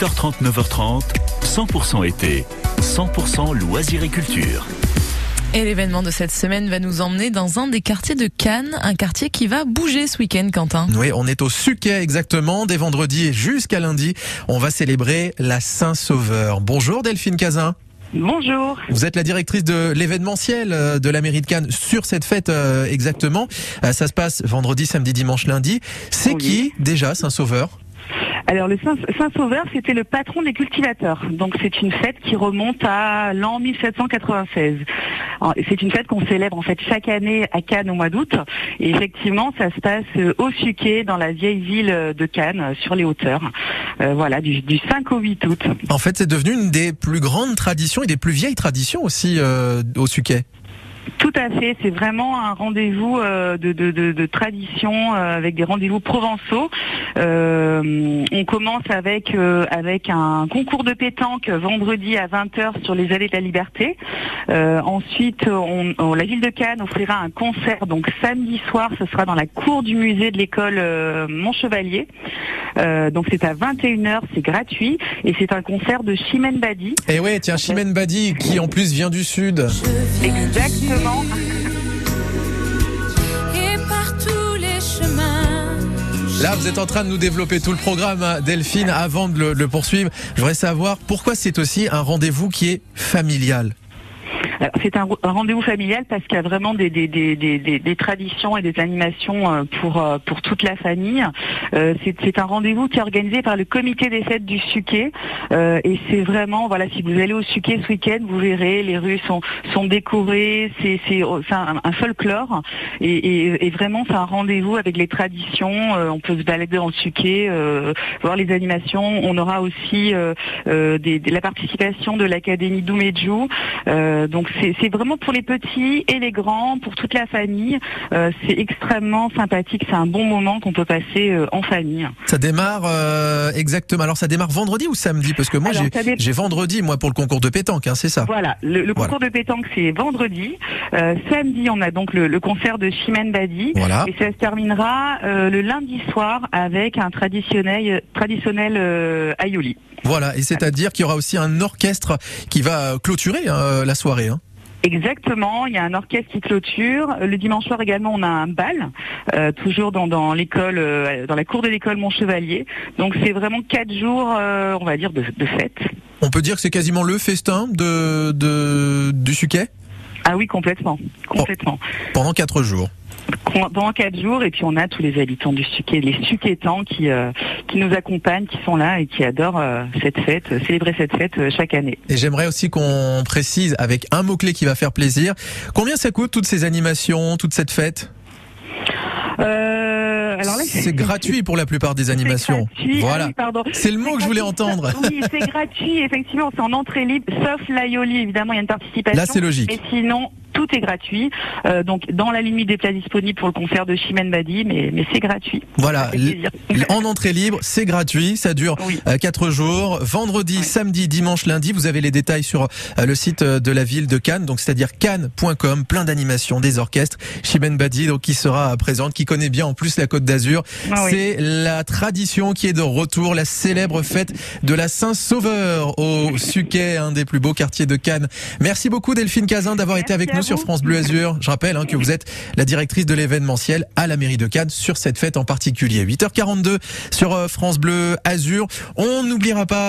8h30, 9h30, 100% été, 100% loisirs et culture. Et l'événement de cette semaine va nous emmener dans un des quartiers de Cannes, un quartier qui va bouger ce week-end, Quentin. Oui, on est au Suquet exactement, dès vendredi jusqu'à lundi. On va célébrer la Saint-Sauveur. Bonjour Delphine Cazin. Bonjour. Vous êtes la directrice de l'événementiel euh, de la mairie de Cannes sur cette fête euh, exactement. Euh, Ça se passe vendredi, samedi, dimanche, lundi. C'est Oui. qui déjà Saint-Sauveur? Alors le Saint- Saint-Sauveur, c'était le patron des cultivateurs. Donc c'est une fête qui remonte à l'an 1796. Alors, C'est une fête qu'on célèbre en fait chaque année à Cannes au mois d'août. Et effectivement, ça se passe euh, au Suquet, dans la vieille ville euh, de Cannes, euh, sur les hauteurs. Voilà, du, du 5 au 8 août. En fait, c'est devenu une des plus grandes traditions et des plus vieilles traditions aussi au Suquet. Tout à fait, c'est vraiment un rendez-vous euh, de, de, de, de tradition euh, avec des rendez-vous provençaux. Euh, on commence avec avec un concours de pétanque vendredi à 20h sur les allées de la Liberté. Ensuite, on, on- la ville de Cannes offrira un concert donc samedi soir, ce sera dans la cour du musée de l'école Montchevalier. Donc c'est à 21h, c'est gratuit et c'est un concert de Chimène Badi. Et ouais, tiens, Chimène Badi, qui en plus vient du Sud. Exactement. Et. Là, vous êtes en train de nous développer tout le programme, hein, Delphine. Avant de le poursuivre, je voudrais savoir pourquoi c'est aussi un rendez-vous qui est familial. Alors, C'est un, rendez-vous familial parce qu'il y a vraiment des, des, des, des, traditions et des animations euh, pour, euh, pour toute la famille. Euh, c'est un rendez-vous qui est organisé par le comité des fêtes du Suquet Euh, et c'est vraiment, voilà, si vous allez au Suquet ce week-end, vous verrez, les rues sont, sont décorées, c'est oh, un, un folklore et, et, vraiment c'est un rendez-vous avec les traditions. Euh, on peut se balader dans le Suquet, euh, voir les animations. On aura aussi euh, euh, la participation de l'Académie Doumedjou. Euh, donc c'est vraiment pour les petits et les grands, pour toute la famille. Euh, c'est extrêmement sympathique, c'est un bon moment qu'on peut passer euh, en famille. Ça démarre euh, exactement. Alors, ça démarre vendredi ou samedi? Parce que moi, j'ai dé- vendredi, moi, pour le concours de pétanque, hein, c'est ça? Voilà, le, le Voilà. concours de pétanque c'est vendredi. Samedi on a donc le, le concert de Chimène Badi. Voilà. Et ça se terminera le lundi soir avec un traditionnel, traditionnel aioli. Voilà. Et c'est-à-dire qu'il y aura aussi un orchestre qui va clôturer hein, la soirée. hein. Exactement, il y a un orchestre qui clôture. Le dimanche soir également, on a un bal, euh, toujours dans, dans l'école, euh, dans la cour de l'école Montchevalier. Donc c'est vraiment quatre jours, euh, on va dire, de, de fête. On peut dire que c'est quasiment le festin de, de du Suquet? Ah oui, complètement, complètement. pendant quatre jours. Pendant quatre jours, et puis on a tous les habitants du Suquet, les Suquetans qui euh, qui nous accompagnent, qui sont là et qui adorent euh, cette fête, euh, célébrer cette fête chaque année. Et j'aimerais aussi qu'on précise avec un mot-clé qui va faire plaisir. Combien ça coûte toutes ces animations, toute cette fête? C'est gratuit pour la plupart des animations. gratuit. Ah Voilà. oui. C'est le mot que je voulais entendre. Oui, c'est gratuit, effectivement, c'est en entrée libre, sauf l'aioli, évidemment, il y a une participation. Là, c'est logique. Mais sinon, tout est gratuit. Euh, donc, dans la limite des plats disponibles pour le concert de Chimène Badi, mais, mais c'est gratuit. Voilà. En entrée libre, c'est gratuit, ça dure Oui. euh, quatre jours, vendredi, samedi, dimanche, lundi. Vous avez les détails sur euh, le site euh, de la ville de Cannes, donc c'est-à-dire cannes.com, plein d'animations, des orchestres. Chimène Badi, donc qui sera présente, qui connaît bien en plus la Côte d'Azur. Ah oui. C'est la tradition qui est de retour, la célèbre fête de la Saint-Sauveur au Suquet, un des plus beaux quartiers de Cannes. Merci beaucoup Delphine Cazin d'avoir été avec nous sur. France Bleu Azur. Je rappelle hein, que vous êtes la directrice de l'événementiel à la mairie de Cannes sur cette fête en particulier. 8h42 sur euh, France Bleu Azur. On n'oubliera pas